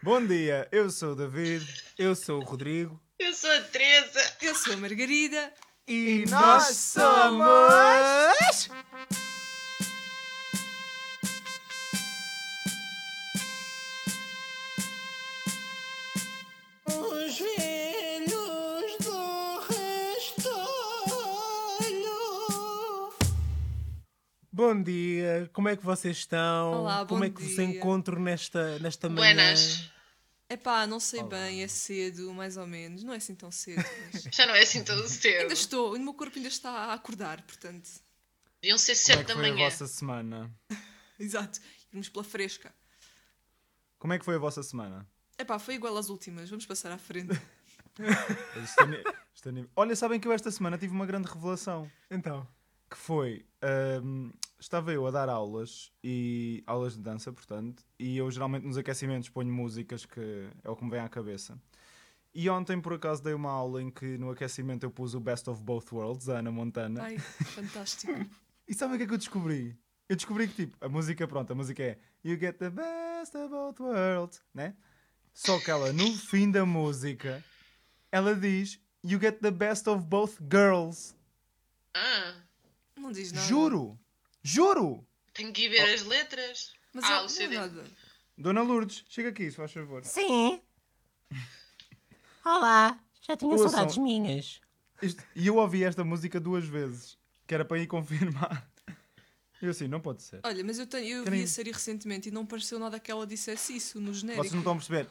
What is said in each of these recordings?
Bom dia, eu sou o David. Eu sou o Rodrigo. Eu sou a Teresa. Eu sou a Margarida. E nós somos. Dia, como é que vocês estão? Olá, como é que vos dia. encontro nesta, nesta manhã? Buenas. Epá, não sei bem, é cedo, mais ou menos. Não é assim tão cedo. Mas... Já não é assim tão cedo. ainda estou, o meu corpo ainda está a acordar, portanto. Deviam ser Como é 7 que da foi a manhã. vossa semana? Exato. Irmos pela fresca. Como é que foi a vossa semana? Epá, foi igual às últimas. Vamos passar à frente. É é Olha, sabem que eu esta semana tive uma grande revelação. Então, Que foi. ahm, estava eu a dar aulas e aulas de dança, portanto, e eu geralmente nos aquecimentos ponho músicas que é o que me vem à cabeça. E ontem, por acaso, dei uma aula em que no aquecimento eu pus o Best of Both Worlds, da Ana Montana. Ai, fantástico. E sabem o que é que eu descobri? Eu descobri que, tipo, a música, pronto, a música é You get the best of both worlds, né? Só que ela, no fim da música, ela diz You get the best of both girls. Ah, Não diz nada. Juro! Juro! tenho que ir ver as letras. Mas ah, o não é CD. nada. Dona Lourdes, chega aqui, se faz favor. Sim. Olá, já tinha Ouçam. saudades minhas. Isto- E eu ouvi esta música duas vezes, que era para ir confirmar. Eu assim, não pode ser. Olha, mas eu, tenho, eu Querem- vi a série recentemente e não pareceu nada que ela dissesse isso no genérico. Vocês não estão a perceber?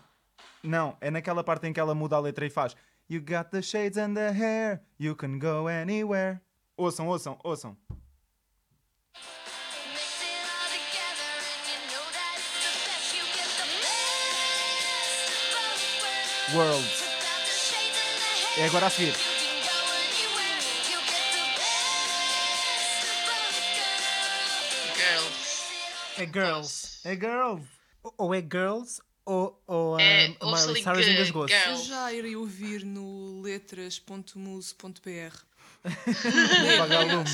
Não, é naquela parte em que ela muda a letra e faz You got the shades and the hair, you can go anywhere. Ouçam, ouçam, ouçam. Hair, É agora a seguir. Girls. é Girls. É girls. Ou- é Girls ou, ou É, um, Miley Cyrus que- engasgou-se. Girl. Eu já irei ouvir no letras.muse.br. No vagalume.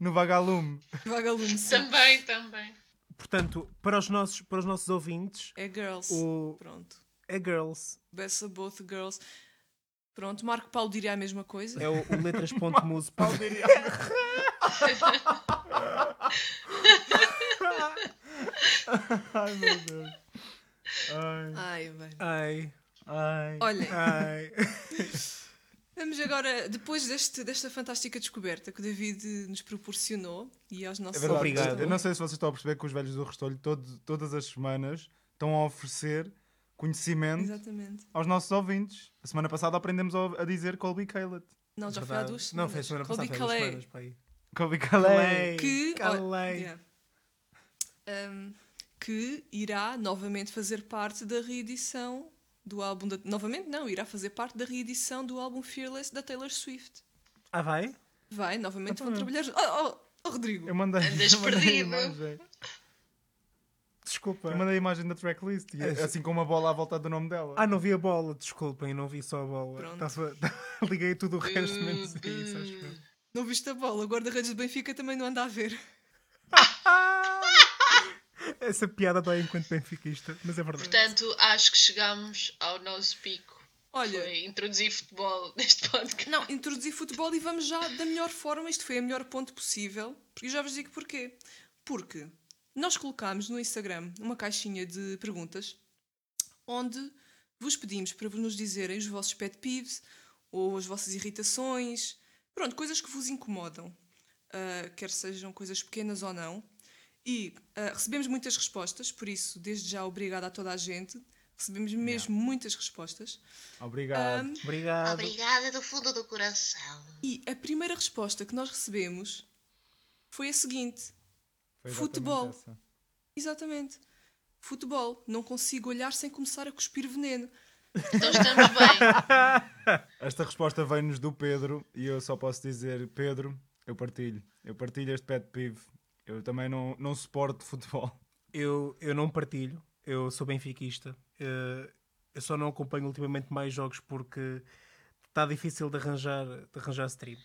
No vagalume. Vagalume, sim. Também, também. Portanto, para os nossos, para os nossos ouvintes, É girls. o, Pronto. é Girls. Best of both girls. Pronto, Marco Paulo diria a mesma coisa. É o, o letras.muse. Ai meu Deus. Ai. Ai, bem. Ai, Ai. Olha, ai. Vamos agora, depois deste, desta fantástica descoberta que o David nos proporcionou e aos É nossos verdade. ouvintes Obrigado. Eu não sei se vocês estão a perceber que os velhos do Restolho todo- todas as semanas estão a oferecer conhecimento Exatamente. aos nossos ouvintes. A semana passada aprendemos a a dizer Colby Caleb. Não, já foi há duas Não, semanas. foi a semana Colby passada. foi há duas Calais. semanas, pá aí. Colby Caleb. que, Calais. yeah. Um, que irá novamente fazer parte da reedição do álbum da, novamente não, irá fazer parte da reedição do álbum Fearless da Taylor Swift. Ah, vai? Vai, novamente Ah, vão foi. trabalhar. Oh, oh, oh, Rodrigo! Eu mandei, Andas eu mandei perdido. Desculpa. Eu mandei a imagem da tracklist, e É, assim com uma bola à volta do nome dela. Ah, não vi a bola, desculpem, não vi só a bola. Pronto. Tava- Liguei tudo o resto, menos isso, acho eu. Não viste a bola, o guarda-redes do Benfica também não anda a ver. Essa piada dói enquanto benfiquista, mas é verdade. Portanto, acho que chegamos ao nosso pico. Olha, Foi introduzir futebol neste podcast. não, introduzi futebol e vamos já da melhor forma. Isto foi a melhor ponto possível. Porque já vos digo porquê. Porque nós colocámos no Instagram uma caixinha de perguntas onde vos pedimos para nos dizerem os vossos pet peeves ou as vossas irritações. Pronto, coisas que vos incomodam. ah, quer sejam coisas pequenas ou não. E ah, recebemos muitas respostas, por isso, desde já, obrigada a toda a gente. Recebemos mesmo muitas respostas. Obrigado. Ahm, Obrigado. Obrigada do fundo do coração. E a primeira resposta que nós recebemos foi a seguinte: Foi futebol. essa. exatamente, futebol. Não consigo olhar sem começar a cuspir veneno. Então estamos bem. Esta resposta vem-nos do Pedro e eu só posso dizer, Pedro, eu partilho. Eu partilho este pet peeve. Eu também não, não suporto futebol. Eu, eu não partilho, eu sou benfiquista. Eh, eu só não acompanho ultimamente mais jogos porque está difícil de arranjar, de arranjar streams.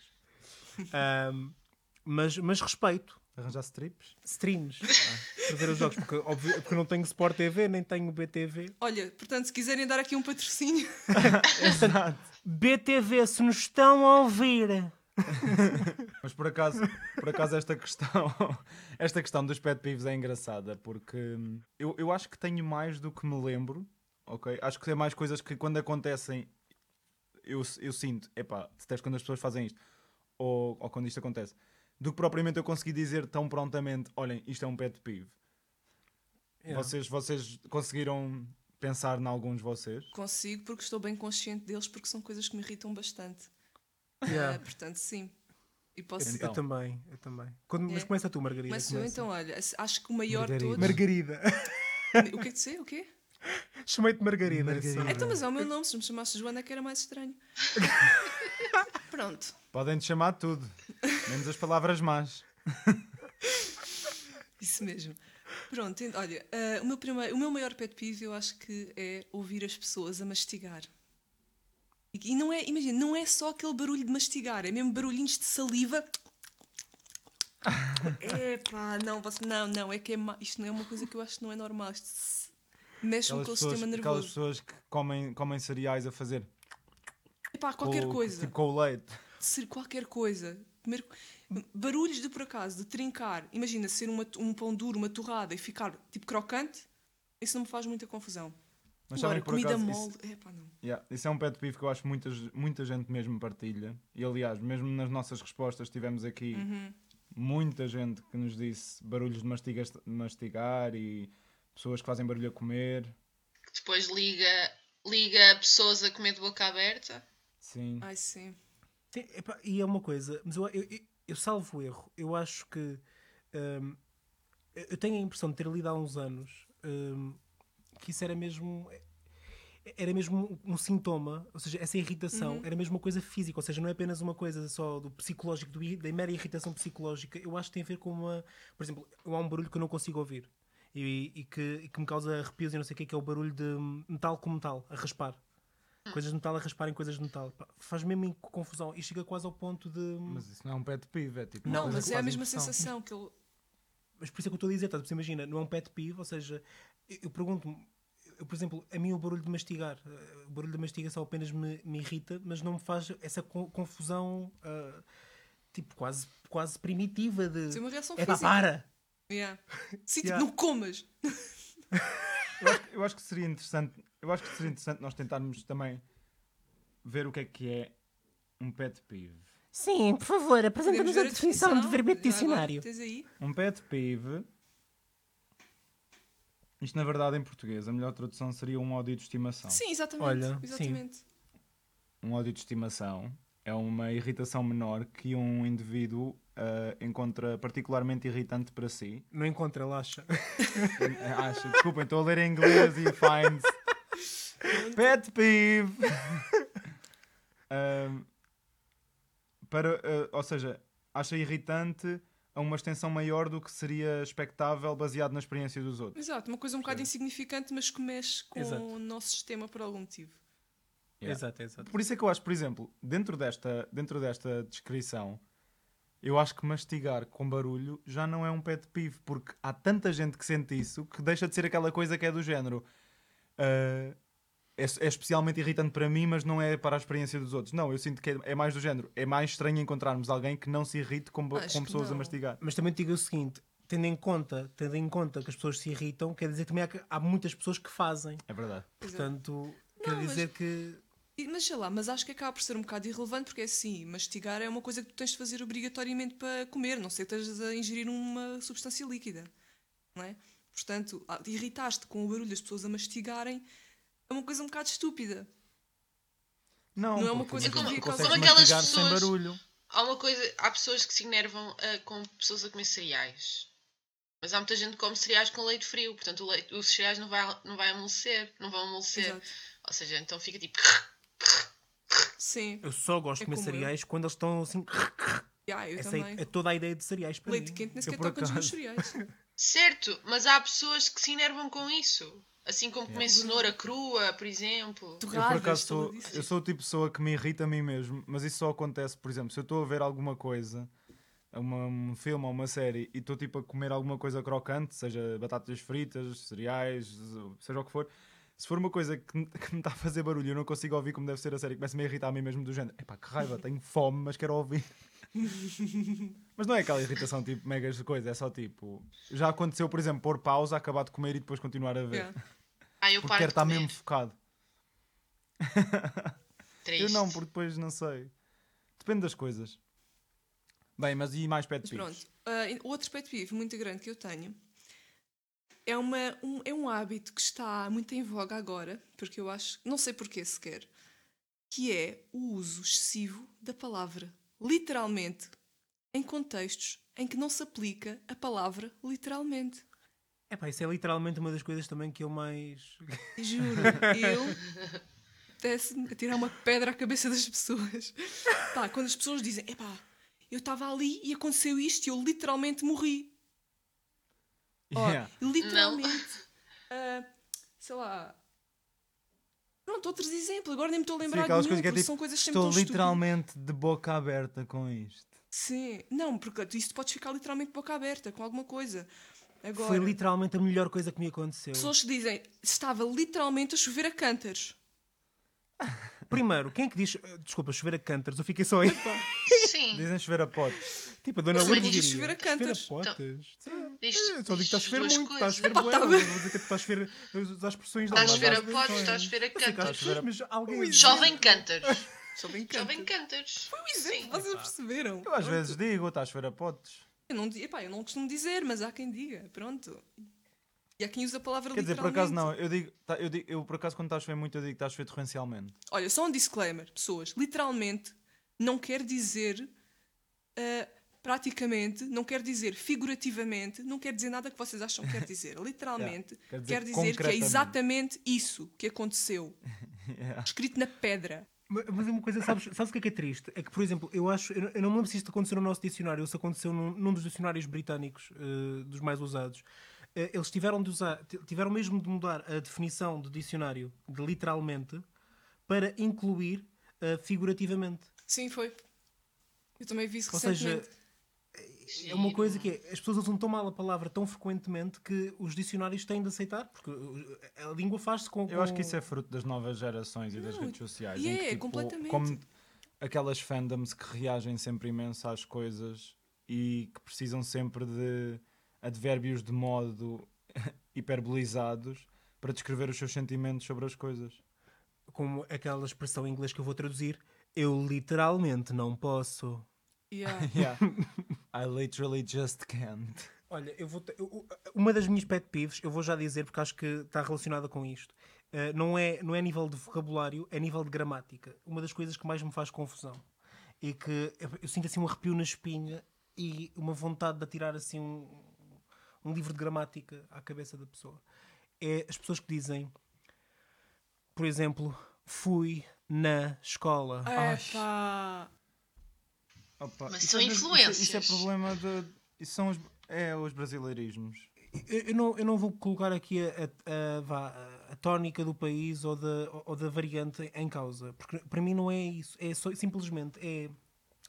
Ahm, mas, mas respeito, Arranjar strips? streams para ver os jogos, porque, óbvio, porque eu não tenho Sport TV, nem tenho BTV. Olha, portanto, se quiserem dar aqui um patrocínio, Exato. BTV, se nos estão a ouvir. Mas por acaso, por acaso esta questão, esta questão dos pet peeves é engraçada porque hum, eu, eu acho que tenho mais do que me lembro, ok? Acho que é mais coisas que quando acontecem eu, eu sinto, epá, detesto quando as pessoas fazem isto ou, ou quando isto acontece, do que propriamente eu consegui dizer tão prontamente, olhem, isto é um pet peeve. Yeah. Vocês, vocês conseguiram pensar em alguns de vocês? consigo porque estou bem consciente deles porque são coisas que me irritam bastante. Yeah. Ah, portanto, sim. E posso Eu, Então. eu também, eu também. Quando, Mas É. começa tu, Margarida. Mas eu, então, olha, acho que o maior de Margarida. todos. Margarida. O que é que dizer? O quê? Chamei-te Margarida. Margarida. Então, mas é o meu nome, se me chamasse Joana, que era mais estranho. Pronto. Podem te chamar de tudo, menos as palavras más. Isso mesmo. Pronto, olha, ah, o, meu primeiro, o meu maior pet peeve eu acho que é ouvir as pessoas a mastigar. E, não é, imagina, não é só aquele barulho de mastigar, é mesmo barulhinhos de saliva. Epá, não, você- não, não, é que é ma- isto não é uma coisa que eu acho que não é normal. Isto Aquelas com o pessoas, sistema aquelas nervoso. pessoas que comem, comem cereais a fazer Epá, qualquer com, coisa. Tipo com o leite. ser qualquer coisa. Comer- Barulhos de por acaso, de trincar. Imagina ser uma- um pão duro, uma torrada e ficar tipo crocante. Isso não me faz muita confusão. Mas Agora, sabem comida acaso, mole. Isso, Epá, não. yeah, isso é um pet peeve que eu acho que muita, muita gente mesmo partilha. E aliás, mesmo nas nossas respostas tivemos aqui Uhum. muita gente que nos disse barulhos de mastiga, mastigar e pessoas que fazem barulho a comer. Que depois liga, liga pessoas a comer de boca aberta. Sim. Ai, sim. Sim, epá, e é uma coisa, mas eu, eu, eu- eu salvo o erro. Eu acho que hum, eu tenho a impressão de ter lido há uns anos hum, que isso era mesmo era mesmo um sintoma, ou seja, essa irritação era mesmo uma coisa física, ou seja, não é apenas uma coisa só do psicológico, do, da mera irritação psicológica. Eu acho que tem a ver com uma, por exemplo, há um barulho que eu não consigo ouvir e, e que, e que me causa arrepios e não sei o que, que é o barulho de metal com metal, a raspar. Coisas de metal a raspar em coisas de metal. Faz mesmo em- confusão e chega quase ao ponto de. Mas isso não é um pet peeve, é tipo. Não, mas é a mesma impressão. sensação que ele. Mas por isso é que eu estou a dizer, tá? Imagina, não é um pet peeve, ou seja, eu, eu pergunto-me, eu, por exemplo, a mim o barulho de mastigar, eh, o barulho da mastigação apenas me, me irrita, mas não me faz essa co- confusão, ah, tipo, quase, quase primitiva de. Tem uma reação É pá, física. para! Yeah. Sim, tipo, Yeah. não comas. Eu acho, eu acho que seria interessante. Eu acho que seria interessante nós tentarmos também ver o que é que é um pet peeve. Sim, por favor, apresenta-nos a ver definição de verbete agora, dicionário. Um pet peeve. Isto na verdade em português, a melhor tradução seria um ódio de estimação. Sim, exatamente. Olha, sim. exatamente. Um ódio de estimação é uma irritação menor que um indivíduo ah, encontra particularmente irritante para si. Não encontra, ele acha. Acho, desculpem, estou a ler em inglês e finds. Pet peeve. Ahm, para, ah, ou seja, acha irritante a uma extensão maior do que seria expectável baseado na experiência dos outros. Exato, uma coisa um bocado insignificante, mas que mexe com Exato. o nosso sistema por algum motivo. Yeah. Exato, exato. Por isso é que eu acho, por exemplo, dentro desta, dentro desta descrição, eu acho que mastigar com barulho já não é um pet peeve, porque há tanta gente que sente isso que deixa de ser aquela coisa que é do género. ah, é, é especialmente irritante para mim, mas não é para a experiência dos outros. Não, eu sinto que é, é mais do género. É mais estranho encontrarmos alguém que não se irrite com, com que pessoas a mastigar. Mas também te digo o seguinte, tendo em conta, tendo em conta que as pessoas se irritam, quer dizer também há, que- há muitas pessoas que fazem. É verdade. Portanto, quer Não, mas- dizer que. E- Mas sei lá, mas acho que acaba por ser um bocado irrelevante porque é assim, mastigar é uma coisa que tu tens de fazer obrigatoriamente para comer, não sei que estejas a ingerir uma substância líquida, não é? Portanto, ah, irritaste com o barulho das pessoas a mastigarem é uma coisa um bocado estúpida. Não, Não é uma coisa tu que devia consegues causar- Como aquelas mastigar sem pessoas- barulho. Há uma coisa, há pessoas que se enervam ah, com pessoas a comer cereais. Mas há muita gente que come cereais com leite frio, portanto o leite- os cereais não vai, não vai amolecer, não vão amolecer. Exato. Ou seja, então fica tipo. Sim. Eu só gosto É de comer como eu. cereais quando eles estão assim. Yeah, eu Essa também. é, é toda a ideia de cereais para Leite mim. quente nem Eu, sequer por toca nos meus cereais. Certo, mas há pessoas que se enervam com isso. Assim como comer cenoura crua, por exemplo. Eu por acaso sou, eu sou o tipo de pessoa que me irrita a mim mesmo, mas isso só acontece, por exemplo, se eu estou a ver alguma coisa uma- um filme ou uma série e estou tipo a comer alguma coisa crocante, seja batatas fritas, cereais, seja o que for, se for uma coisa que, me- que me está a fazer barulho e eu não consigo ouvir como deve ser a série, começa-me a irritar a mim mesmo do género. Epá, que raiva, tenho fome, mas quero ouvir. mas não é aquela irritação tipo megas de coisa, é só tipo. Já aconteceu, por exemplo, pôr pausa, acabar de comer e depois continuar a ver. Yeah. Ah, eu Porque quero estar mesmo focado. Triste. Eu não, porque depois não sei. Depende das coisas. Bem, mas e mais pet peeves? pronto, ah, outro pet peeve muito grande que eu tenho é, uma, um, é um hábito que está muito em voga agora, porque eu acho, não sei porquê sequer, que é o uso excessivo da palavra. Literalmente, em contextos em que não se aplica a palavra literalmente. Epá, isso é literalmente uma das coisas também que eu mais. Juro, eu desce-me a tirar uma pedra à cabeça das pessoas. Pá, quando as pessoas dizem, epá, eu estava ali e aconteceu isto e eu literalmente morri. Ó, Yeah. literalmente. ah, sei lá. Pronto, outros exemplos. Agora nem me estou a Sim, lembrar aquelas de coisas nenhum, que é tipo, são coisas sempre Estou estúpidas. literalmente de boca aberta com isto. Sim, não, porque tu- isto podes ficar literalmente de boca aberta com alguma coisa. Agora, Foi literalmente a melhor coisa que me aconteceu. pessoas que dizem estava literalmente a chover a cântaros. Primeiro, quem é que diz. Desculpa, chover a cântaros? Eu fiquei só aí. Sim. Dizem chover a potes. tipo, a dona Mas Lourdes diz chover a cântaros. Chover a potes. Diz, É, só digo que está a chover muito, está a chover bué, não bem. vou dizer que está a chover as expressões Está a chover mas a potes, está a chover a Ui, Chovem cântaros. Chovem Chovem cântaros. Foi um exemplo, vocês perceberam? Eu às vezes digo, está a chover a potes. Eu não, epá, eu não costumo dizer, mas há quem diga, pronto. E há quem use a palavra Quer dizer, por acaso não, eu digo, tá, eu digo, eu por acaso quando está a chover muito, eu digo que está a chover torrencialmente. Olha, só um disclaimer, pessoas. Literalmente não quer dizer ah, praticamente, não quer dizer figurativamente, não quer dizer nada que vocês acham que quer dizer. Literalmente quer dizer quer dizer que é exatamente isso que aconteceu. Yeah. Escrito na pedra. Mas mas uma coisa, sabes, sabes o que é que é triste? É que, por exemplo, eu acho, eu não- me lembro se isto aconteceu no nosso dicionário ou se aconteceu num, num dos dicionários britânicos, eh, dos mais usados. Eh, eles tiveram de usar, tiveram mesmo de mudar a definição do dicionário de literalmente para incluir eh, figurativamente. Sim, foi. Eu também vi isso Ou seja, recentemente. é uma coisa que é, as pessoas usam tão mal a palavra tão frequentemente que os dicionários têm de aceitar, porque a língua faz-se com, Eu acho com- que isso é fruto das novas gerações e das Não, redes sociais. e em que, é, tipo, completamente. Como aquelas fandoms que reagem sempre imenso às coisas e que precisam sempre de advérbios de modo hiperbolizados para descrever os seus sentimentos sobre as coisas. como aquela expressão em inglês que eu vou traduzir, eu literalmente não posso. Yeah. Yeah. I literally just can't. Olha, eu vou te- eu- uma das minhas pet peeves, eu vou já dizer porque acho que está relacionada com isto. Uh, não, é, não é nível de vocabulário, é nível de gramática. Uma das coisas que mais me faz confusão. E que eu, eu sinto assim um arrepio na espinha e uma vontade de atirar assim um, um livro de gramática à cabeça da pessoa. É as pessoas que dizem, por exemplo, fui na escola. Epá. Opa, Mas são é bras- Isso, é- isso é influências. problema de. Isso são os, é, os brasileirismos. Eu, eu não, eu não vou colocar aqui a, a, a, a tónica do país ou da, ou da variante em causa, porque para mim não é isso. É só, simplesmente é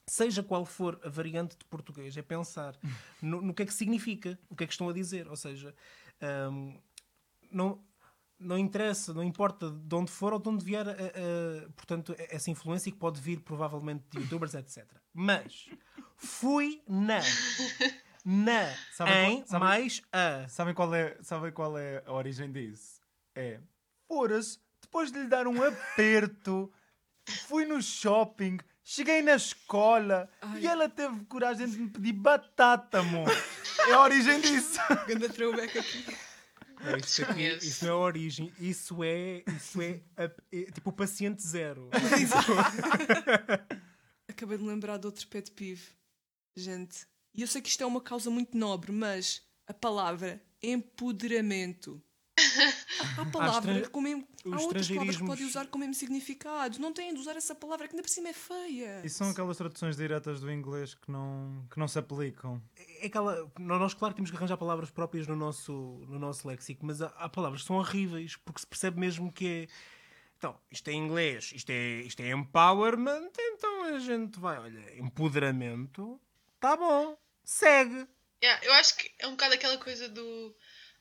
seja qual for a variante de português, é pensar no, no que é que significa, o que é que estão a dizer. Ou seja, hum, não, não interessa, não importa de onde for ou de onde vier, a- a- portanto, essa influência que pode vir provavelmente de youtubers, etc. Mas fui na. Na Sabem em qual- sabem- mais a. Sabem qual é, sabem qual é a origem disso? É. Fora-se, depois de lhe dar um aperto, fui no shopping, cheguei na escola e ela teve coragem de me pedir batata, amor. É a origem disso. Ganda throwback aqui. Não, isso, aqui- Desconheço. isso não é a origem, isso é, isso é, a- é tipo o paciente zero. Acabei de me lembrar de outro pet peeve. Gente, e eu sei que isto é uma causa muito nobre, mas a palavra empoderamento. Há palavras estran- com mesmo, os há outras palavras que podem usar com o mesmo significado. Não têm de usar essa palavra que ainda por cima é feia. E são aquelas traduções diretas do inglês que não, que não se aplicam. É aquela, nós, claro, temos que arranjar palavras próprias no nosso, no nosso léxico, mas há, há palavras que são horríveis, porque se percebe mesmo que é. Então, isto é inglês, isto é, isto é empowerment, então a gente vai, olha, empoderamento. tá bom, segue. Yeah, eu acho que é um bocado aquela coisa do.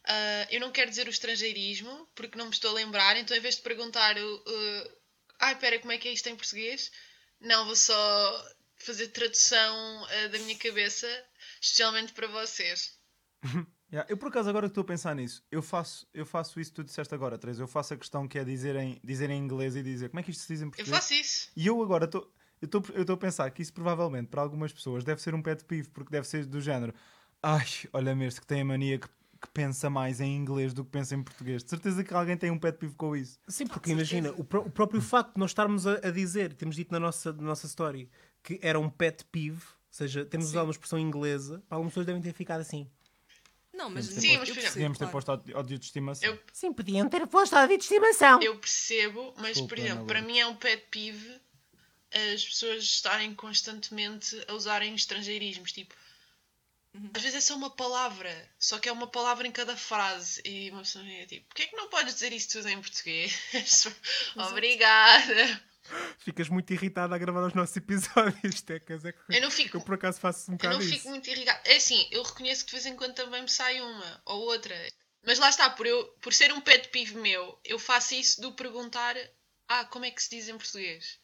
Ah, eu não quero dizer o estrangeirismo, porque não me estou a lembrar, então em vez de perguntar. Uh, Ai, pera, como é que é isto em português? Não, vou só fazer tradução ah, da minha cabeça, especialmente para vocês. Yeah, Eu por acaso agora estou a pensar nisso, eu faço, eu faço isso que tu disseste agora, Teresa. Eu faço a questão que é dizer em, dizer em inglês e dizer como é que isto se diz em Eu português. faço isso. E eu agora estou eu estou eu estou a pensar que isso provavelmente para algumas pessoas deve ser um pet peeve, porque deve ser do género. Ai, olha-me este que tem a mania que, que pensa mais em inglês do que pensa em português. De certeza que alguém tem um pet peeve com isso. Sim, porque imagina, o, pró- o próprio facto de nós estarmos a, a dizer, temos dito na nossa, na nossa story, que era um pet peeve, ou seja, temos usado uma expressão inglesa, para algumas pessoas devem ter ficado assim. Não, mas Sim, mas, por exemplo, percebo, Podíamos ter posto ódio ódio de estimação. Eu- Sim, podiam ter posto a de estimação. Eu percebo, mas Desculpa, por exemplo, para mim é um pet peeve as pessoas estarem constantemente a usarem estrangeirismos. Tipo, às vezes é só uma palavra, só que é uma palavra em cada frase. E uma pessoa é tipo, porquê é que não podes dizer isso tudo em português? Obrigada. Ficas muito irritada a gravar os nossos episódios, Tecas. É que Eu não fico. eu por acaso faço um Eu bocado não isso. fico muito irritada. É assim, eu reconheço que de vez em quando também me sai uma ou outra. Mas lá está, por, eu, por ser um pet peeve meu, eu faço isso do perguntar ah, como é que se diz em português?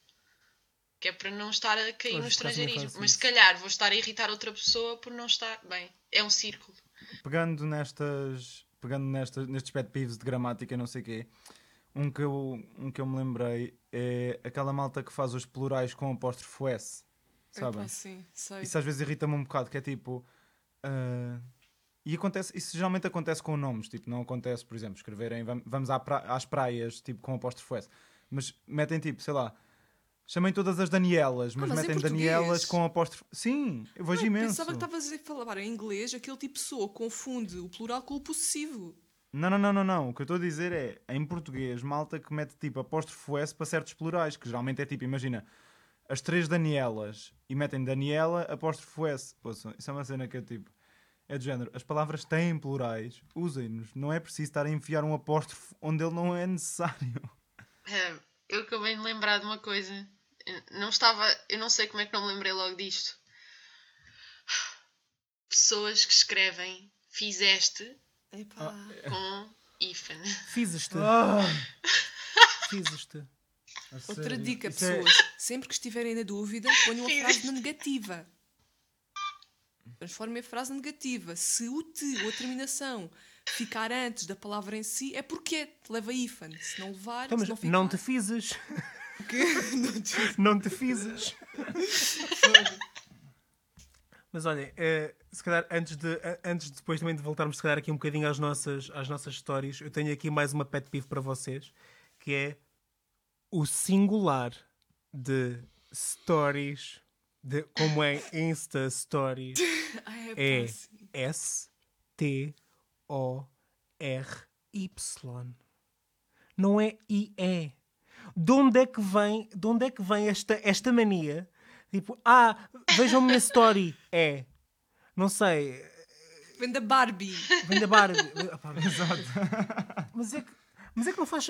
Que é para não estar a cair Pois, no estrangeirismo. Mas se calhar vou estar a irritar outra pessoa por não estar. Bem, é um círculo. Pegando nestas. Pegando nestas, nestes pet peeves de gramática e não sei o quê, um que, eu, um que eu me lembrei é aquela malta que faz os plurais com apóstrofo S. Sabem? Sim, sei. Isso às vezes irrita-me um bocado, que é tipo. ah, e acontece, isso geralmente acontece com nomes, tipo, não acontece, por exemplo, escreverem vam- vamos à pra- às praias, tipo, com apóstrofo S. Mas metem tipo, sei lá, chamem todas as Danielas, mas, Ah, mas em metem? Danielas com apóstrofo. Sim, eu vejo Não, imenso. Pensava que estavas a falar em inglês, aquele tipo de pessoa confunde o plural com o possessivo. Não, não, não, não, não. O que eu estou a dizer é, em português, malta que mete tipo apóstrofo S para certos plurais, que geralmente é tipo, imagina, as três Danielas e metem Daniela apóstrofo S. Ouçam, isso é uma cena que é tipo, é do género, as palavras têm plurais, usem-nos. Não é preciso estar a enfiar um apóstrofo onde ele não é necessário. Ah, eu acabei de lembrar de uma coisa. Eu Não estava. Eu não sei como é que não me lembrei logo disto. Pessoas que escrevem fizeste Epá. com hífen. Fizeste. Ah! Fizeste. Outra dica, Isso é- pessoas, sempre que estiverem na dúvida, ponham a frase na negativa. Transformem a frase negativa. Se o te ou a terminação ficar antes da palavra em si, é porque leva hífen. Se não levar, Então, se não ficar... não te fizes. não te fizes. Mas olhem, eh, se calhar antes de, a- antes de depois também de voltarmos se calhar aqui um bocadinho às nossas, às nossas histórias, eu tenho aqui mais uma pet peeve para vocês, que é o singular de stories, de, como é Insta Stories, é pá, sim. S T O R Y. Não é IE. De onde é que vem, de onde é que vem esta, esta mania? Tipo, ah, vejam a minha story. É. Não sei. Vem da Barbie. Vem da Barbie. Ah, pá, mas é que. Mas é que não faz.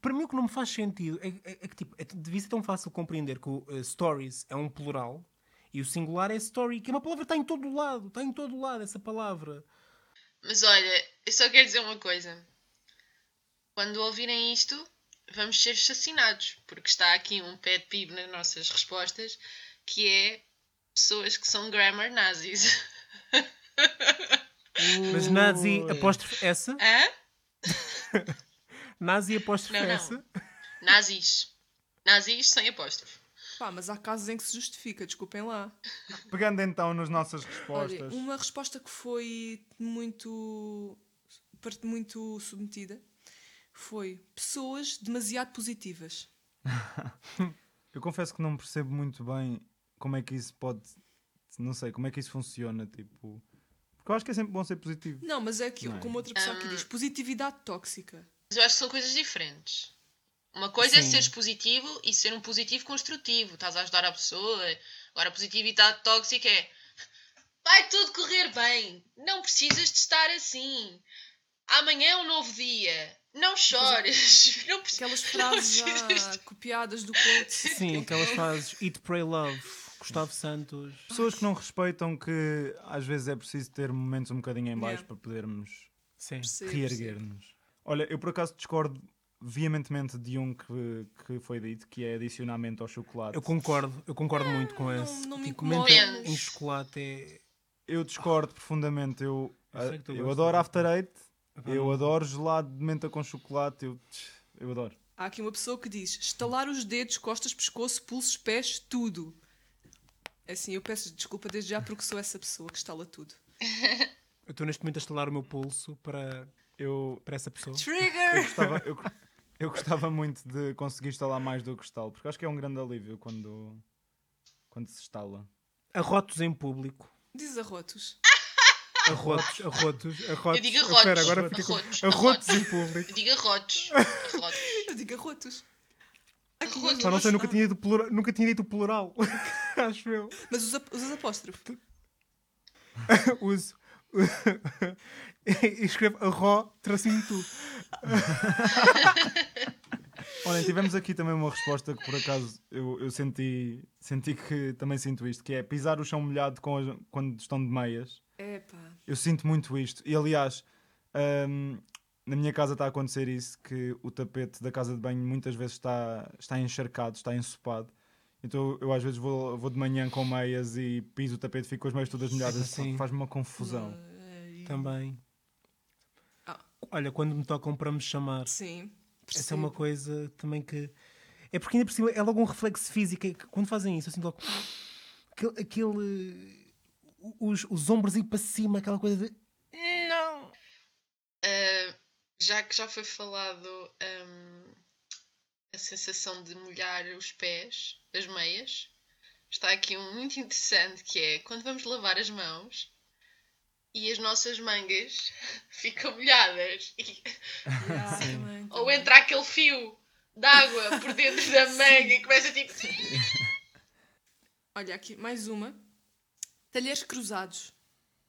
Para mim, o que não me faz sentido é, é- é que tipo, é, devia ser tão fácil compreender que o eh, stories é um plural e o singular é story, que é uma palavra que está em todo o lado. Está em todo o lado essa palavra. Mas olha, eu só quero dizer uma coisa. Quando ouvirem isto, vamos ser assassinados, porque está aqui um pet peeve nas nossas respostas, que é pessoas que são grammar nazis. Mas nazi apóstrofe S? Hã? Nazi apóstrofe Não, não. S? Nazis. Nazis sem apóstrofe. Pá, mas há casos em que se justifica, desculpem lá. Pegando então nas nossas Olha, respostas. uma resposta que foi muito, parte muito submetida foi pessoas demasiado positivas. Eu confesso que não percebo muito bem como é que isso pode. Não sei, como é que isso funciona. Tipo. Porque eu acho que é sempre bom ser positivo. Não, mas é aquilo, Não é? como outra pessoa aqui Hum. diz, positividade tóxica. Mas eu acho que são coisas diferentes. Uma coisa é Sim. seres positivo e ser um positivo construtivo. Estás a ajudar a pessoa. Agora, a positividade tóxica é vai tudo correr bem. Não precisas de estar assim. Amanhã é um novo dia. Não chores. Não. Aquelas frases já copiadas do quote. Sim, aquelas frases Eat, Pray, Love. Gustavo Santos. Pessoas que não respeitam que às vezes é preciso ter momentos um bocadinho em baixo Yeah. para podermos reerguer-nos. Olha, eu por acaso discordo veementemente de um que, que foi dito, que é adicionamento ao chocolate. Eu concordo, eu concordo muito com não- esse. não me tipo, em chocolate é. Eu discordo profundamente. Eu, Eu eu adoro After Eight, eu adoro gelado de menta com chocolate, eu, eu adoro. Há aqui uma pessoa que diz: estalar os dedos, costas, pescoço, pulsos, pés, tudo. É Assim, eu peço desculpa desde já porque sou essa pessoa que estala tudo. Eu estou neste momento a estalar o meu pulso para, Eu, para essa pessoa. eu, Trigger! gostava, eu, eu gostava muito de conseguir instalar mais do que estalo, porque acho que é um grande alívio quando, quando se instala. Arrotos em público. Diz arrotos. Arrotos, arrotos, arrotos. Eu digo Ah, arrotos. espera, agora com- Arrotos, Arrotos em público. Eu digo arrotos. Arrotos. Eu digo arrotos. Arrotos. Pá, não sei, nunca tinha dito plural. Nunca tinha dito plural. Acho eu. Mas usa, usas apóstrofo. Uso. e escrevo arro, tracinho tu. Olhem, tivemos aqui também uma resposta que por acaso eu, eu senti, senti que também sinto isto, que é pisar o chão molhado com as- quando estão de meias. Epá. Eu sinto muito isto. E aliás, hum, na minha casa está a acontecer isso, que o tapete da casa de banho muitas vezes está, está encharcado, está ensopado. Então eu às vezes vou, vou de manhã com meias e piso o tapete e fico com as meias todas molhadas. Sim. Faz-me uma confusão. Também. Ah. Olha, quando me tocam para me chamar, Sim. Essa é uma percebo. coisa também que. É porque ainda por cima é logo um reflexo físico. é Quando fazem isso, eu sinto logo. Aquele. aquele- os, os ombros ir para cima, aquela coisa de. Não! Uh, já que já foi falado um, a sensação de molhar os pés, as meias, está aqui um muito interessante que é quando vamos lavar as mãos e as nossas mangas ficam molhadas e- Ah, também, ou entra aquele fio de água por dentro da manga e começa tipo. Olha aqui, mais uma. Talheres cruzados.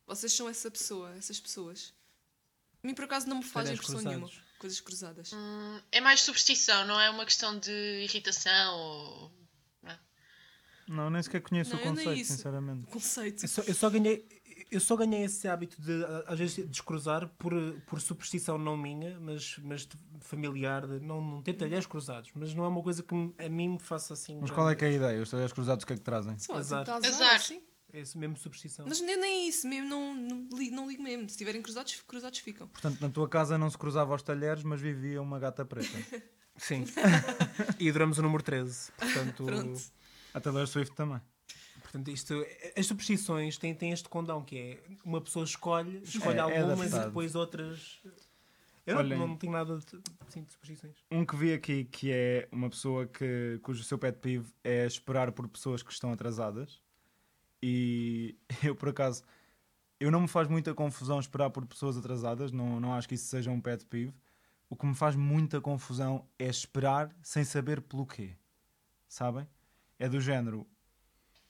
Vocês são essa pessoa, essas pessoas. A mim, por acaso, não me faz Talheres impressão cruzados. nenhuma. Coisas cruzadas. Hum, É mais superstição, não é uma questão de irritação ou. Não, nem sequer conheço Não, o conceito, sinceramente. Conceito. Eu só, eu só ganhei. Eu só ganhei esse hábito de, às vezes, descruzar por, por superstição não minha, mas, mas familiar, de não, não ter talheres cruzados. Mas não é uma coisa que a mim me faça assim. Mas qual é que é a ideia? Os talheres cruzados o que é que trazem? Só, Azar. azar, Azar. sim. É isso mesmo superstição. Mas nem, nem isso, mesmo, não, não, não ligo mesmo. Se estiverem cruzados, cruzados ficam. Portanto, na tua casa não se cruzava aos talheres, mas vivia uma gata preta. Sim. e adoramos o número 13. Portanto, Pronto. A Taylor Swift também. Portanto isto, as superstições têm, têm este condão que é uma pessoa escolhe, escolhe É, é algumas e adaptado. depois outras. Eu Olhem. não, não tenho nada de, assim, de superstições. Um que vi aqui que é uma pessoa que, cujo seu pet peeve é esperar por pessoas que estão atrasadas. E eu, por acaso, eu não me faz muita confusão esperar por pessoas atrasadas, não, não acho que isso seja um pet peeve. O que me faz muita confusão é esperar sem saber pelo quê. Sabem? É do género.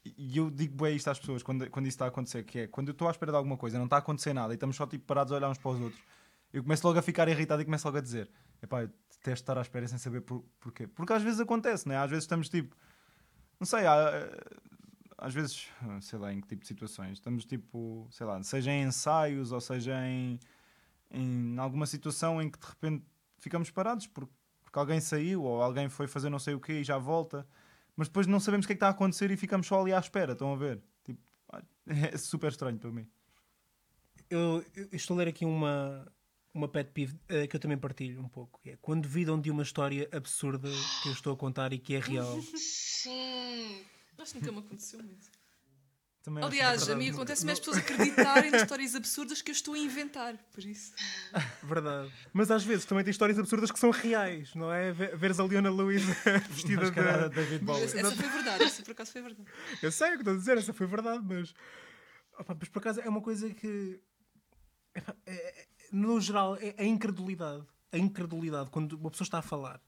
E eu digo bem isto às pessoas quando, quando isso está a acontecer, que é quando eu estou à espera de alguma coisa, não está a acontecer nada e estamos só tipo parados a olhar uns para os outros, eu começo logo a ficar irritado e começo logo a dizer: Epá, eu detesto estar à espera sem saber por, porquê. Porque às vezes acontece, né? Às vezes estamos tipo, não sei, há, eh, às vezes, sei lá em que tipo de situações, estamos tipo, sei lá, seja em ensaios ou seja em, em alguma situação em que de repente ficamos parados porque, porque alguém saiu ou alguém foi fazer não sei o quê e já volta, mas depois não sabemos o que é que está a acontecer e ficamos só ali à espera, estão a ver? Tipo, é super estranho para mim. Eu, eu estou a ler aqui uma, uma pet peeve eh, que eu também partilho um pouco. que É quando duvidam de uma história absurda que eu estou a contar e que é real. Sim. Acho que nunca me aconteceu muito. Também Aliás, a mim verdade. acontece-me as pessoas acreditarem nas histórias absurdas que eu estou a inventar. Por isso. Verdade. Mas às vezes também tem histórias absurdas que são reais, não é? Ve- Veres a Leona Lewis vestida Mascarada de. David Bowie. Essa, essa foi verdade, essa por acaso foi verdade. Eu sei o que estou a dizer, essa foi verdade, mas. Opa, mas por acaso é uma coisa que. é- é- no geral, é a incredulidade. A incredulidade, quando uma pessoa está a falar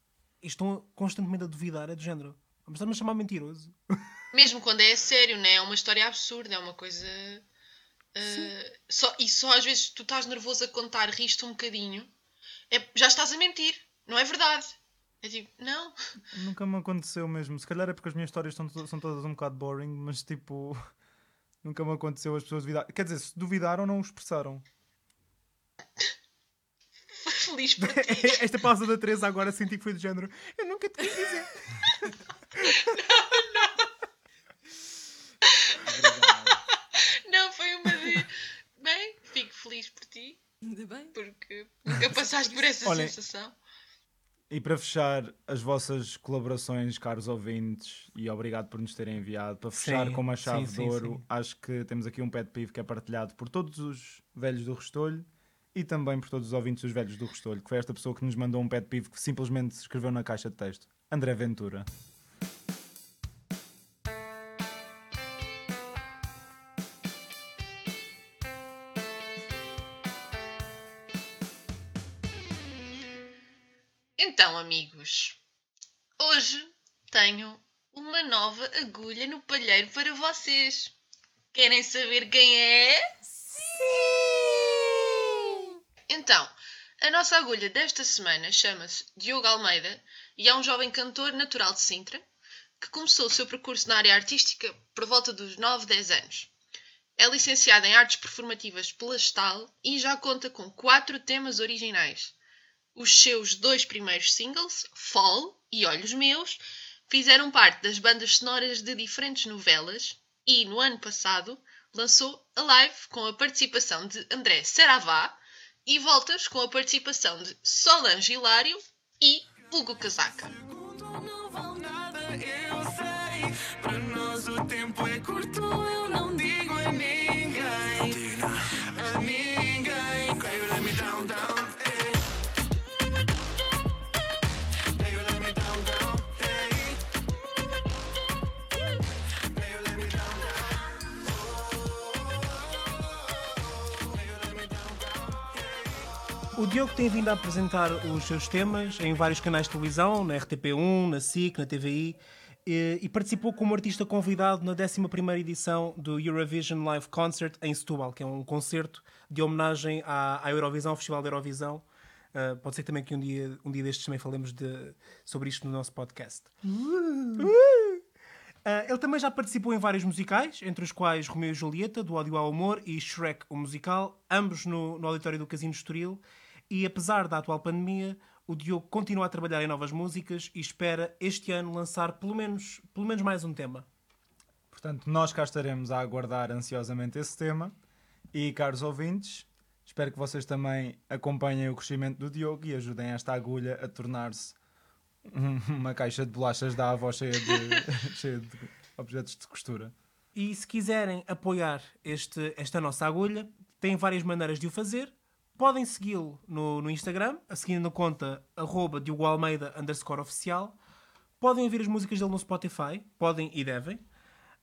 e estão constantemente a duvidar, é do género. Mas estás-me a chamar mentiroso. Mesmo quando é sério, né? É uma história absurda, é uma coisa. uh, só, e só às vezes tu estás nervoso a contar, riste um bocadinho, é, já estás a mentir, não é verdade. É tipo, não. Nunca me aconteceu mesmo. Se calhar é porque as minhas histórias são, são todas um bocado boring, mas tipo. Nunca me aconteceu as pessoas duvidar. Quer dizer, se duvidaram, não o expressaram. Feliz por ti. Esta pausa da Teresa agora senti que foi do género. Eu nunca te quis dizer. Não, foi uma de. Bem, fico feliz por ti, Ainda bem. porque nunca passaste por essa Olhem, sensação. E para fechar as vossas colaborações, caros ouvintes, e obrigado por nos terem enviado, para fechar Sim, com uma chave sim, de ouro, sim. acho que temos aqui um pet peeve que é partilhado por todos os velhos do Restolho e também por todos os ouvintes dos velhos do Restolho, que foi esta pessoa que nos mandou um pet peeve que simplesmente escreveu na caixa de texto. André Ventura. Então, amigos, hoje tenho uma nova agulha no palheiro para vocês. Querem saber quem é? Então, a nossa agulha desta semana chama-se Diogo Almeida e é um jovem cantor natural de Sintra que começou o seu percurso na área artística por volta dos 9, 10 anos. É licenciado em artes performativas pela Stal e já conta com quatro temas originais. Os seus dois primeiros singles, Fall e Olhos Meus, fizeram parte das bandas sonoras de diferentes novelas e, no ano passado, lançou Alive com a participação de André Saravá e Voltas com a participação de Solange Hilário e Hugo Casaca. O Diogo tem vindo a apresentar os seus temas em vários canais de televisão, na RTP1, na SIC, na TVI, e, e participou como artista convidado na 11ª edição do Eurovision Live Concert em Setúbal, que é um concerto de homenagem à, à Eurovisão, ao Festival da Eurovisão. Uh, pode ser também que um dia, um dia destes também falemos de- sobre isto no nosso podcast. Uh, ele também já participou em vários musicais, entre os quais Romeu e Julieta, do Ódio ao Amor, e Shrek, o musical, ambos no, no auditório do Casino Estoril. E apesar da atual pandemia, o Diogo continua a trabalhar em novas músicas e espera este ano lançar pelo menos, pelo menos mais um tema. Portanto, nós cá estaremos a aguardar ansiosamente esse tema. E, caros ouvintes, espero que vocês também acompanhem o crescimento do Diogo e ajudem esta agulha a tornar-se um- uma caixa de bolachas da avó cheia de, cheia de objetos de costura. E se quiserem apoiar este, esta nossa agulha, têm várias maneiras de o fazer. Podem segui-lo no, no Instagram, a seguir na conta arroba Diogo Almeida underscore oficial. Podem ouvir as músicas dele no Spotify, podem e devem.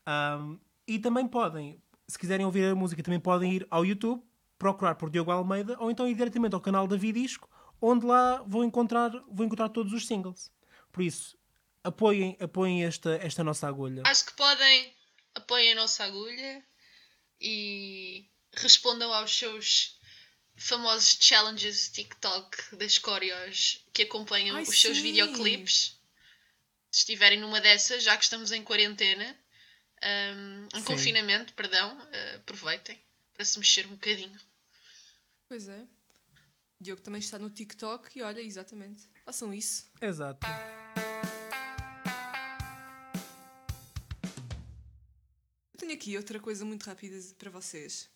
Ahm, e também podem, se quiserem ouvir a música, também podem ir ao YouTube, procurar por Diogo Almeida, ou então ir diretamente ao canal da Vidisco, onde lá vão encontrar, vão encontrar todos os singles. Por isso, apoiem, apoiem esta, esta nossa agulha. Acho que podem apoiar a nossa agulha e respondam aos seus famosos challenges TikTok das coreos que acompanham Ai, os seus sim. videoclipes. Se estiverem numa dessas, já que estamos em quarentena, hum, em Sim. confinamento, perdão, eh, aproveitem para se mexer um bocadinho. Pois é. Diogo também está no TikTok e olha, exatamente. Façam isso. Exato. Eu tenho aqui outra coisa muito rápida para vocês.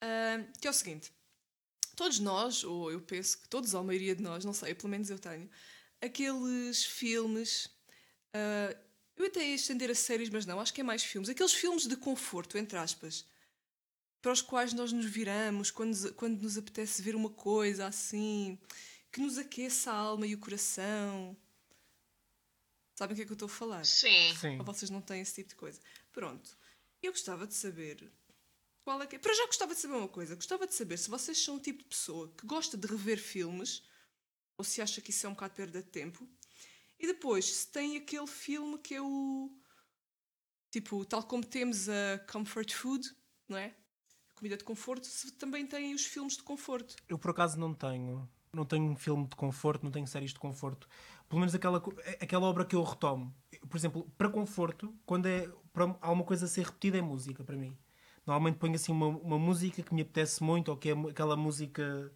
Ah, que é o seguinte. Todos nós, ou eu penso que todos, ou a maioria de nós, não sei, pelo menos eu tenho, aqueles filmes. ah, eu até ia estender a séries, mas não, acho que é mais filmes. Aqueles filmes de conforto, entre aspas, para os quais nós nos viramos quando, nos- quando nos apetece ver uma coisa assim, que nos aqueça a alma e o coração. Sabem o que é que eu estou a falar? Sim. Sim. Ou vocês não têm esse tipo de coisa? Pronto. Eu gostava de saber. Qual é que é? Para já gostava de saber uma coisa. Gostava de saber se vocês são o tipo de pessoa que gosta de rever filmes ou se acha que isso é um bocado perda de tempo. E depois, se tem aquele filme que é o. Tipo, tal como temos a comfort food, não é? Comida de conforto, se também têm os filmes de conforto. Eu por acaso não tenho. Não tenho um filme de conforto, não tenho séries de conforto. pelo menos aquela, co- aquela obra que eu retomo. Por exemplo, para conforto, quando é para alguma coisa a ser repetida, é música para mim. Normalmente ponho assim uma, uma música que me apetece muito, ou que é aquela música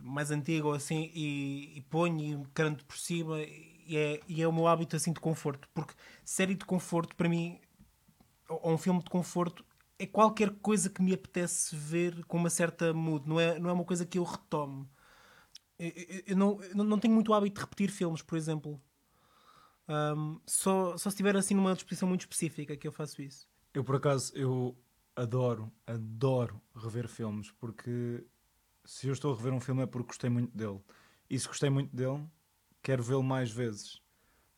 mais antiga ou assim, e, e ponho e canto por cima, e é, e é o meu hábito assim de conforto. Porque série de conforto, para mim, ou um filme de conforto, é qualquer coisa que me apetece ver com uma certa mood, não é, não é uma coisa que eu retome. Eu, eu- eu não, eu não- tenho muito hábito de repetir filmes, por exemplo. Ahm, só, só se estiver assim numa disposição muito específica que eu faço isso. Eu, por acaso, eu adoro, adoro rever filmes, porque se eu estou a rever um filme é porque gostei muito dele. E se gostei muito dele, quero vê-lo mais vezes.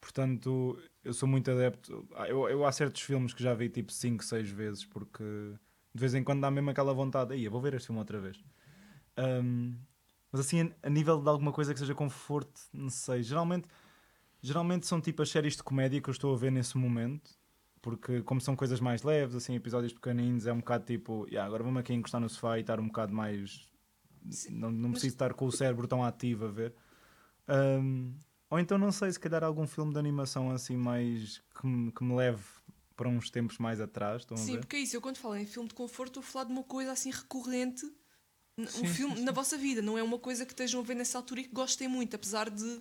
Portanto, eu sou muito adepto. ah, Eu, eu há certos filmes que já vi tipo 5, 6 vezes, porque de vez em quando dá mesmo aquela vontade. Aí, eu vou ver este filme outra vez. Ahm, mas assim, a nível de alguma coisa que seja conforto, não sei. Geralmente, geralmente são tipo as séries de comédia que eu estou a ver nesse momento porque como são coisas mais leves, assim, episódios pequeninos, é um bocado tipo, "Ya, agora vamos aqui encostar no sofá e estar um bocado mais. Não, não preciso estar com o cérebro tão ativo a ver. Ahm, ou então, não sei, se calhar algum filme de animação assim mais que me, que me leve para uns tempos mais atrás. Sim, porque é isso. Eu quando falo em filme de conforto, estou a falar de uma coisa assim recorrente. Sim, um filme sim, sim. na vossa vida. Não é uma coisa que estejam a ver nessa altura e que gostem muito, apesar de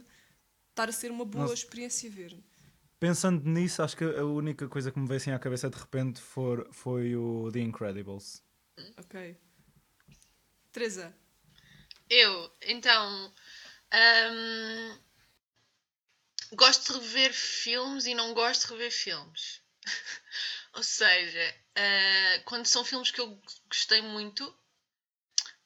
estar a ser uma boa Não- experiência ver. Pensando nisso, acho que a única coisa que me veio assim à cabeça de repente for, foi o The Incredibles. Ok. Teresa. Eu, então. hum, gosto de rever filmes e não gosto de rever filmes. ou seja, ah, quando são filmes que eu gostei muito,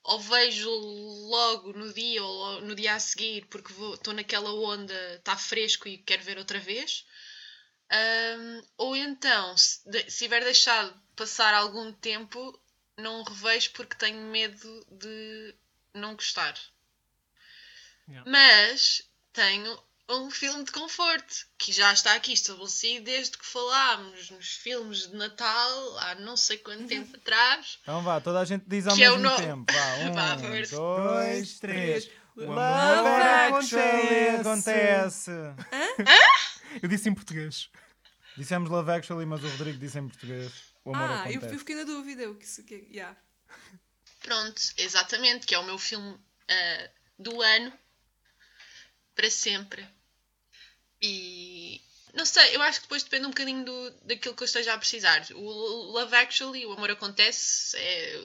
ou vejo logo no dia ou no dia a seguir, porque estou naquela onda, está fresco e quero ver outra vez. Hum, ou então, se, de- se tiver deixado passar algum tempo, não revejo porque tenho medo de não gostar. Yeah. Mas tenho um filme de conforto que já está aqui estabelecido desde que falámos nos filmes de Natal há não sei quanto tempo atrás. Então vá, toda a gente diz ao Que é o mesmo no- tempo. Vá, um, Vá, força. dois, três. O amor Actually acontece. acontece. Eu disse em português. Dissemos Love Actually, mas o Rodrigo disse em português. O amor Ah, eu, acontece. eu fiquei na dúvida. O que isso que é? Yeah. Pronto, exatamente, que é o meu filme ah, do ano para sempre. E não sei, eu acho que depois depende um bocadinho do, daquilo que eu esteja a precisar. O Love Actually, o amor acontece é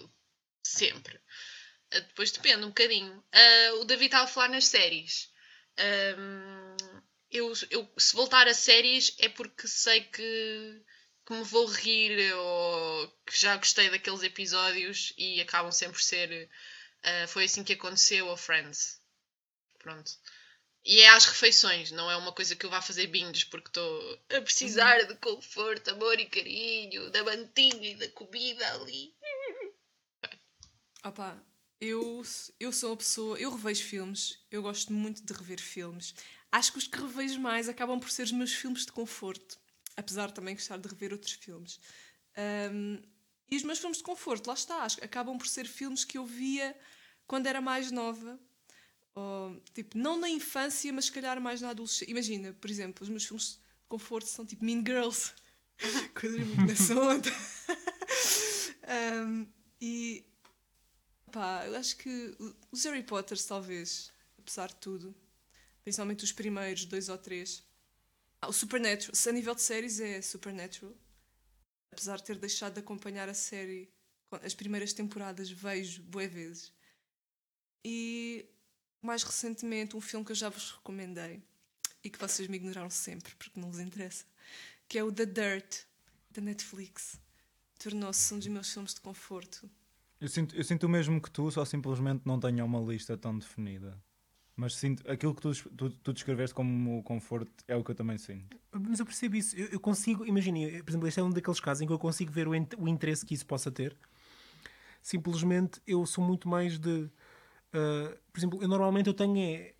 sempre. Ah, depois depende um bocadinho. Ah, o David estava a falar nas séries. Ahm, eu, eu, se voltar a séries é porque sei que, que me vou rir ou que já gostei daqueles episódios e acabam sempre por ser. ah, foi assim que aconteceu ao Friends. Pronto. E é às refeições, não é uma coisa que eu vá fazer binges porque estou a precisar de conforto, amor e carinho, da mantinha e da comida ali. Opa, eu, eu sou uma pessoa. Eu revejo filmes. Eu gosto muito de rever filmes. Acho que os que revejo mais acabam por ser os meus filmes de conforto. Apesar de também gostar de rever outros filmes. Ahm, e os meus filmes de conforto, lá está, acho acabam por ser filmes que eu via quando era mais nova. Ou, tipo, não na infância, mas se calhar mais na adolescência. Imagina, por exemplo, os meus filmes de conforto são tipo Mean Girls. Coisas muito nessa onda. Ahm, e pá, eu acho que os Harry Potters, talvez, apesar de tudo, principalmente os primeiros dois ou três. Ah, o Supernatural, se a nível de séries é Supernatural, apesar de ter deixado de acompanhar a série, as primeiras temporadas vejo bué vezes. E mais recentemente, um filme que eu já vos recomendei e que vocês me ignoraram sempre porque não vos interessa, que é o The Dirt, da Netflix. Tornou-se um dos meus filmes de conforto. Eu sinto, eu sinto o mesmo que tu, só simplesmente não tenho uma lista tão definida. Mas sinto, aquilo que tu, tu, tu descreveste como conforto é o que eu também sinto. Mas eu percebo isso. Eu, eu consigo, imaginem, por exemplo, este é um daqueles casos em que eu consigo ver o, o interesse que isso possa ter. Simplesmente eu sou muito mais de. ah, por exemplo, eu normalmente eu tenho é,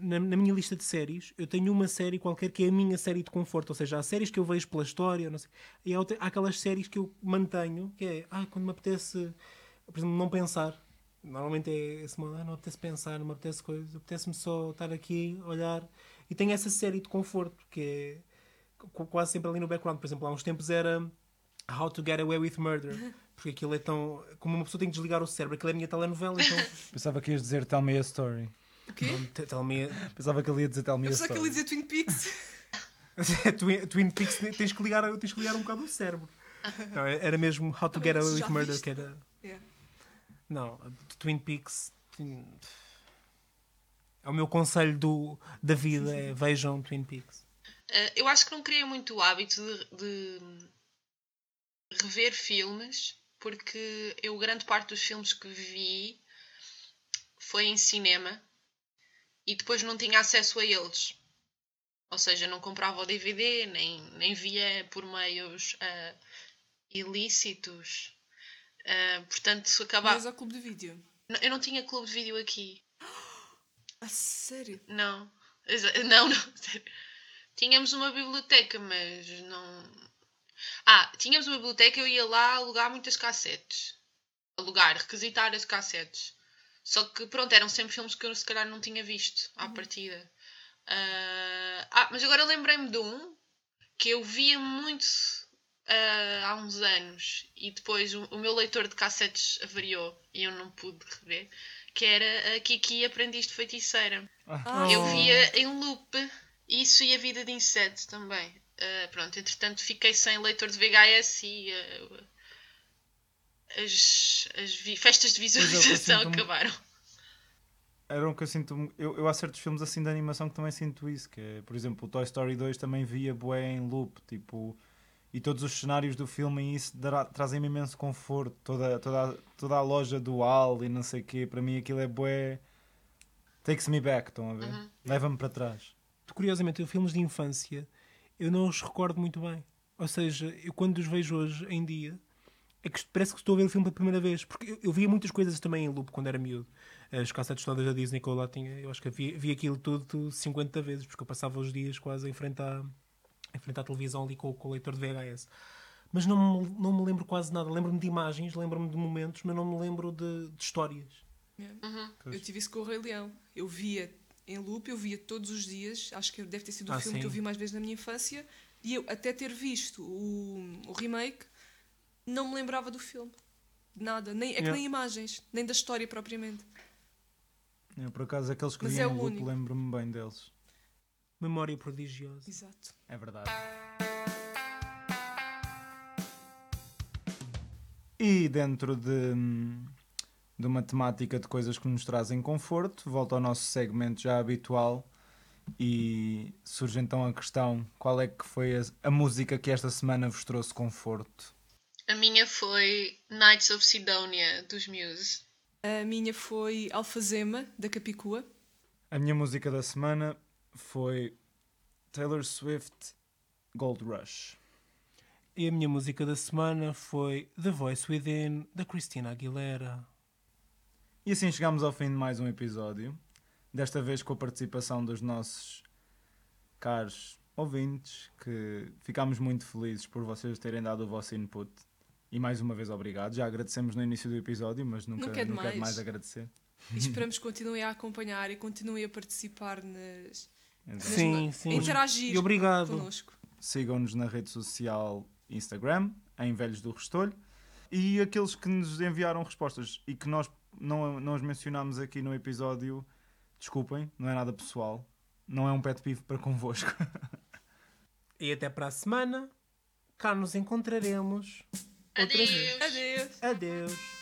na, na minha lista de séries, eu tenho uma série qualquer que é a minha série de conforto. Ou seja, há séries que eu vejo pela história, não sei, e há, outra- há aquelas séries que eu mantenho, que é ah, quando me apetece, por exemplo, não pensar. Normalmente é esse modo, não apetece pensar, não me apetece coisa, apetece-me só estar aqui, olhar. E tem essa série de conforto que é qu- quase sempre ali no background. Por exemplo, há uns tempos era How to Get Away with Murder. Porque aquilo é tão. Como uma pessoa tem que desligar o cérebro, aquilo é a minha telenovela, então. Pensava que ias dizer Tell Me a Story. O quê? Tell me. Pensava que ele ia dizer Tell Me a pensava que Story. ele ia dizer Twin Peaks. Twin, Twin Peaks tens que, ligar, tens que ligar um bocado o cérebro. Não, era mesmo How to Get Away with Murder, viste? que era. Yeah. Não, Twin Peaks. É o meu conselho do, da vida: é vejam Twin Peaks. Uh, eu acho que não criei muito o hábito de, de rever filmes, porque eu, grande parte dos filmes que vi foi em cinema e depois não tinha acesso a eles. Ou seja, não comprava o DVD, nem, nem via por meios ah, ilícitos. Ah, portanto, se acabar. Mas ao clube de vídeo. Não, Eu não tinha clube de vídeo aqui. A sério? Não. Não, não. sério. Tínhamos uma biblioteca, mas não. Ah, tínhamos uma biblioteca, eu ia lá alugar muitas cassetes. Alugar, requisitar as cassetes. Só que, pronto, eram sempre filmes que eu se calhar não tinha visto à partida. Ah, ah, mas agora lembrei-me de um que eu via muito ah, há uns anos e depois o, o meu leitor de cassetes avariou e eu não pude rever. Que era a Kiki Aprendiz de Feiticeira. Ah, Eu via em loop isso e a vida de insetos também. Ah, pronto, entretanto fiquei sem leitor de VHS e ah, as, as festas de é, eu visualização acabaram. Era um que eu sinto. Eu, eu há certos filmes assim de animação que também sinto isso. Que é, por exemplo, o Toy Story 2 também via bué em loop. Tipo, e todos os cenários do filme e isso dará- trazem-me imenso conforto. Toda, toda, a- toda a loja dual e não sei o quê. Para mim aquilo é bué. Takes me back, estão a ver? Uhum. Leva-me para trás. Curiosamente, eu filmes de infância eu não os recordo muito bem. Ou seja, eu quando os vejo hoje em dia é que parece que estou a ver o filme pela primeira vez. Porque eu, eu via muitas coisas também em loop quando era miúdo. As cassetes todas da Disney que eu lá tinha, eu acho que vi, vi aquilo tudo 50 vezes, porque eu passava os dias quase em frente à, em frente à televisão ali com, com o leitor de VHS. Mas não me, não me lembro quase nada. Lembro-me de imagens, lembro-me de momentos, mas não me lembro de, de histórias. Eu tive isso com o Rei Leão. Eu via em loop, eu via todos os dias. Acho que deve ter sido o Ah, filme sim. que eu vi mais vezes na minha infância. E eu, até ter visto o, o remake, não me lembrava do filme. De Nada. Nem, é que Yeah. nem imagens, nem da história propriamente. Eu, por acaso, aqueles que Mas vi é em loop, lembro-me bem deles. Memória prodigiosa. Exato. É verdade. E dentro de, de uma temática de coisas que nos trazem conforto, volta ao nosso segmento já habitual e surge então a questão: qual é que foi a, a música que esta semana vos trouxe conforto? A minha foi Nights of Sidonia dos Muse. A minha foi Alfazema, da Capicua. A minha música da semana foi Taylor Swift Gold Rush. E a minha música da semana foi The Voice Within, da Christina Aguilera. E assim chegamos ao fim de mais um episódio. Desta vez com a participação dos nossos caros ouvintes, que ficámos muito felizes por vocês terem dado o vosso input. E mais uma vez obrigado. Já agradecemos no início do episódio, mas nunca, Nunca é nunca é demais. demais agradecer. E esperamos que continuem a acompanhar e continuem a participar nas. Exato. Sim, sim. interagir E obrigado. connosco. Sigam-nos na rede social Instagram, em Velhos do Restolho. E aqueles que nos enviaram respostas e que nós não, não os mencionámos aqui no episódio, desculpem, não é nada pessoal. Não é um pet peeve para convosco. E até para a semana. Cá nos encontraremos. Outra vez. Adeus! Adeus! Adeus.